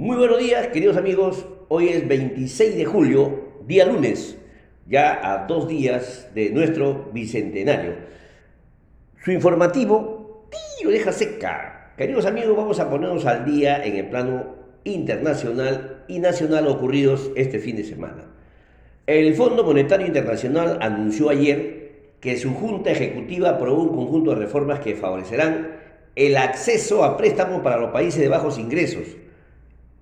Muy buenos días, queridos amigos. Hoy es 26 de julio, día lunes, ya a dos días de nuestro bicentenario. Su informativo, lo deja seca. Queridos amigos, vamos a ponernos al día en el plano internacional y nacional ocurridos este fin de semana. El Fondo Monetario Internacional anunció ayer que su Junta Ejecutiva aprobó un conjunto de reformas que favorecerán el acceso a préstamos para los países de bajos ingresos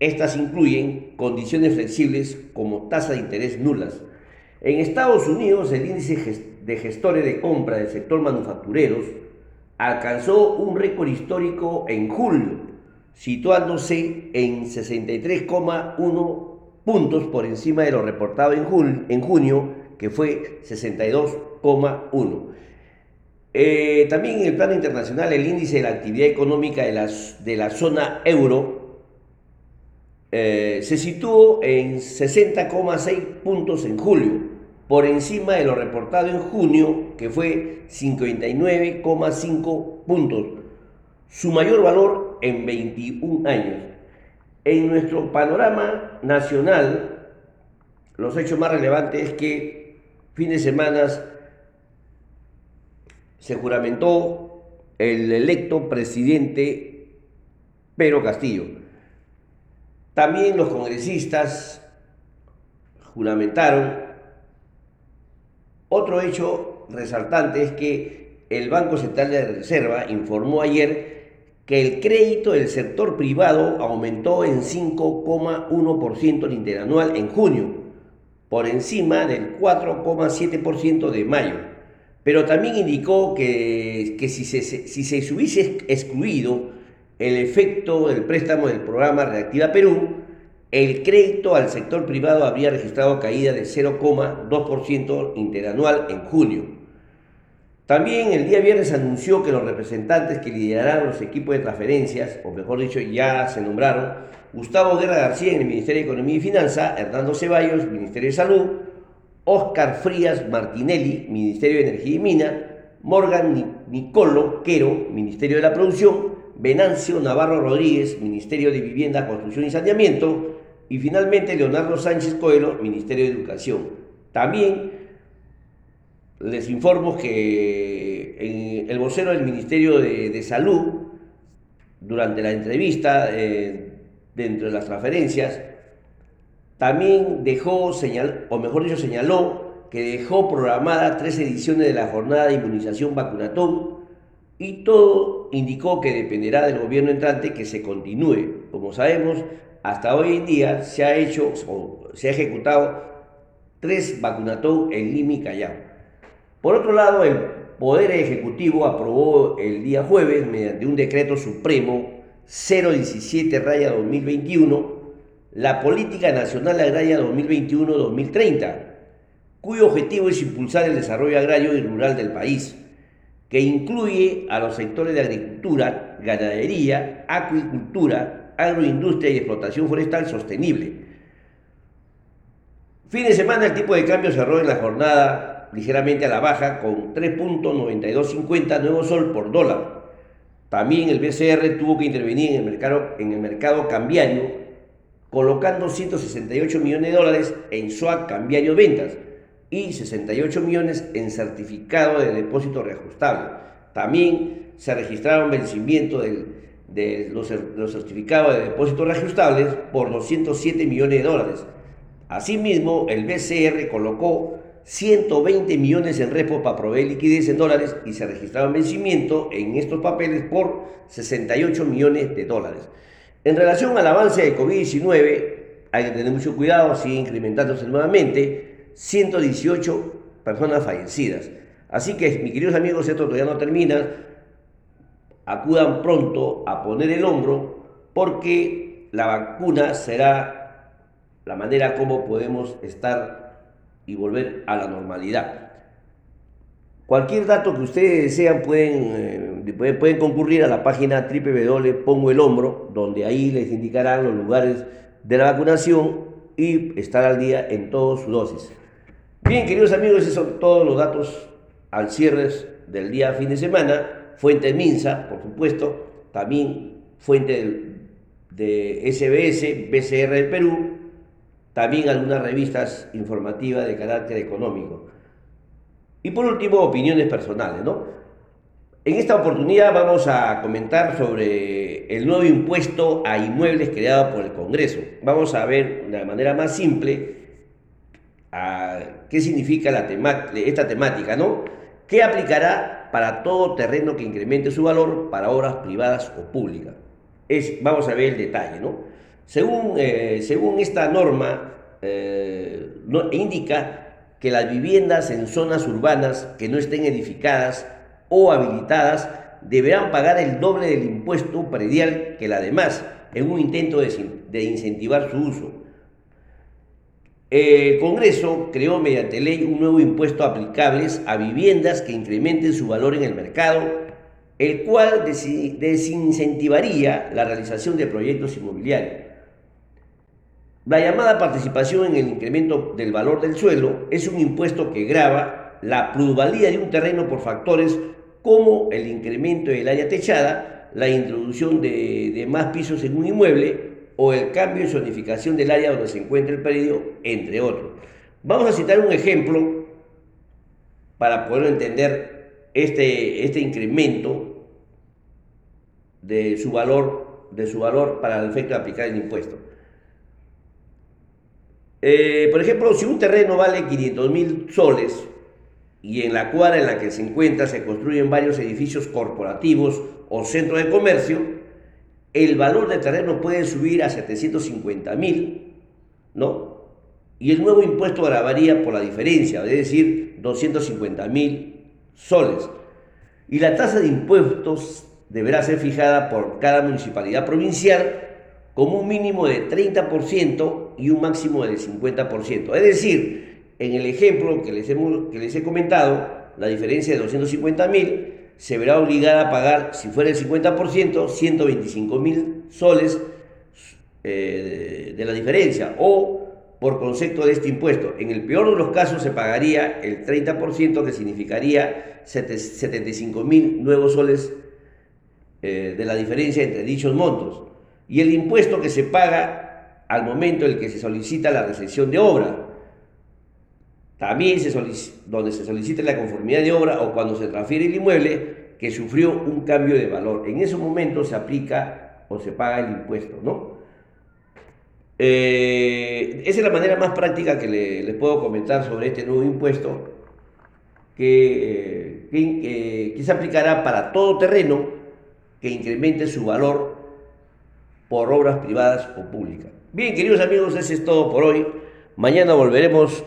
estas incluyen condiciones flexibles como tasa de interés nulas. En Estados Unidos, el índice de gestores de compra del sector manufactureros alcanzó un récord histórico en julio, situándose en 63,1 puntos por encima de lo reportado en, junio, que fue 62,1. Eh, también en el plano internacional, el índice de la actividad económica de la zona euro eh, se situó en 60,6 puntos en julio, por encima de lo reportado en junio, que fue 59,5 puntos, su mayor valor en 21 años. En nuestro panorama nacional, los hechos más relevantes es que fin de semana se juramentó el electo presidente Pedro Castillo también los congresistas juramentaron. Otro hecho resaltante es que el Banco Central de Reserva informó ayer que el crédito del sector privado aumentó en 5,1% interanual en junio, por encima del 4,7% de mayo. Pero también indicó que, que si, se, si se hubiese excluido el efecto del préstamo del programa Reactiva Perú, el crédito al sector privado habría registrado caída de 0,2% interanual en junio. También el día viernes anunció que los representantes que liderarán los equipos de transferencias, o mejor dicho, ya se nombraron, Gustavo Guerra García en el Ministerio de Economía y Finanza, Hernando Ceballos, Ministerio de Salud, Oscar Frías Martinelli, Ministerio de Energía y Mina, Morgan Nicolo Quero, Ministerio de la Producción, Venancio Navarro Rodríguez, Ministerio de Vivienda, Construcción y Saneamiento, y finalmente Leonardo Sánchez Coelho, Ministerio de Educación. También les informo que el vocero del Ministerio de, Salud, durante la entrevista, eh, dentro de las transferencias, también dejó, señal, o mejor dicho, señaló que dejó programada tres ediciones de la jornada de inmunización vacunatón y todo indicó que dependerá del gobierno entrante que se continúe. Como sabemos, hasta hoy en día se ha hecho o se ha ejecutado tres vacunatón en Lima Callao. Por otro lado, el Poder Ejecutivo aprobó el día jueves, mediante un decreto supremo 017 raya 2021, la Política Nacional Agraria 2021-2030, cuyo objetivo es impulsar el desarrollo agrario y rural del país que incluye a los sectores de agricultura, ganadería, acuicultura, agroindustria y explotación forestal sostenible. Fin de semana el tipo de cambio cerró en la jornada ligeramente a la baja con 3.9250 nuevo sol por dólar. También el BCR tuvo que intervenir en el mercado, en cambiario colocando 168 millones de dólares en swap cambiario ventas y 68 millones en certificado de depósito reajustable. También se registraron vencimientos de los, los, certificados de depósito reajustables por 207 millones de dólares. Asimismo, el BCR colocó 120 millones en repo para proveer liquidez en dólares y se registraron vencimientos en estos papeles por 68 millones de dólares. En relación al avance de COVID-19, hay que tener mucho cuidado, sigue incrementándose nuevamente 118 personas fallecidas. Así que, mis queridos amigos, esto todavía no termina. Acudan pronto a poner el hombro porque la vacuna será la manera como podemos estar y volver a la normalidad. Cualquier dato que ustedes desean pueden, eh, pueden, concurrir a la página www donde ahí les indicarán los lugares de la vacunación y estar al día en todas sus dosis. Bien, queridos amigos, esos son todos los datos al cierre del día fin de semana. Fuente Minsa, por supuesto, también fuente de SBS, BCR del Perú, también algunas revistas informativas de carácter económico. Y por último, opiniones personales, ¿no? En esta oportunidad vamos a comentar sobre el nuevo impuesto a inmuebles creado por el Congreso. Vamos a ver de manera más simple a qué significa la esta temática, ¿no? ¿Qué aplicará para todo terreno que incremente su valor para obras privadas o públicas? Es, vamos a ver el detalle, ¿no? Según, eh, según esta norma, eh, indica que las viviendas en zonas urbanas que no estén edificadas o habilitadas deberán pagar el doble del impuesto predial que la demás, en un intento de incentivar su uso. El Congreso creó mediante ley un nuevo impuesto aplicable a viviendas que incrementen su valor en el mercado, el cual desincentivaría la realización de proyectos inmobiliarios. La llamada participación en el incremento del valor del suelo es un impuesto que grava la plusvalía de un terreno por factores como el incremento del área techada, la introducción de más pisos en un inmueble, o el cambio y zonificación del área donde se encuentra el predio, entre otros. Vamos a citar un ejemplo para poder entender este, este incremento de su valor de su valor para el efecto de aplicar el impuesto. Eh, por ejemplo, si un terreno vale 500 mil soles y en la cuadra en la que se encuentra se construyen varios edificios corporativos o centros de comercio, el valor del terreno puede subir a 750 mil, ¿no? Y el nuevo impuesto grabaría por la diferencia, es decir, 250 mil soles. Y la tasa de impuestos deberá ser fijada por cada municipalidad provincial como un mínimo de 30% y un máximo de 50%. Es decir, en el ejemplo que les, que les he comentado, la diferencia de 250 mil se verá obligada a pagar, si fuera el 50%, 125 mil soles eh, de, la diferencia o por concepto de este impuesto. En el peor de los casos se pagaría el 30% que significaría 75 mil nuevos soles eh, de la diferencia entre dichos montos. Y el impuesto que se paga al momento en el que se solicita la recepción de obra, también se donde se solicite la conformidad de obra o cuando se transfiere el inmueble que sufrió un cambio de valor. En ese momento se aplica o se paga el impuesto, ¿no? Eh, esa es la manera más práctica que les puedo comentar sobre este nuevo impuesto que, que se aplicará para todo terreno que incremente su valor por obras privadas o públicas. Bien, queridos amigos, eso es todo por hoy. Mañana volveremos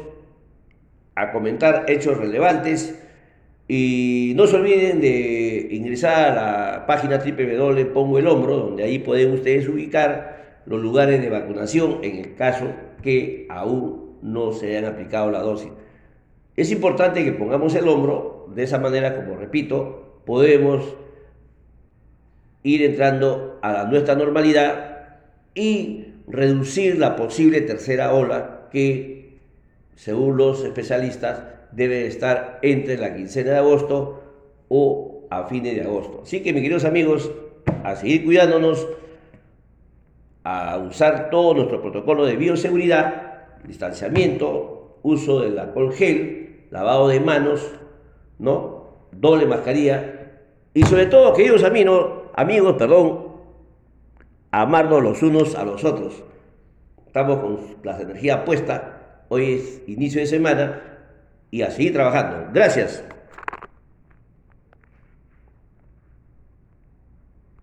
a comentar hechos relevantes y no se olviden de ingresar a la página www Pongo el Hombro, donde ahí pueden ustedes ubicar los lugares de vacunación en el caso que aún no se hayan aplicado la dosis. Es importante que pongamos el hombro, de esa manera, como repito, podemos ir entrando a la nuestra normalidad y reducir la posible tercera ola que según los especialistas, debe estar entre la quincena de agosto o a fines de agosto. Así que, mis queridos amigos, a seguir cuidándonos, a usar todo nuestro protocolo de bioseguridad, distanciamiento, uso del alcohol gel, lavado de manos, ¿no? Doble mascarilla y sobre todo, queridos amigos, amigos, perdón, amarnos los unos a los otros. Estamos con las energías puestas Hoy es inicio de semana y a seguir trabajando. Gracias.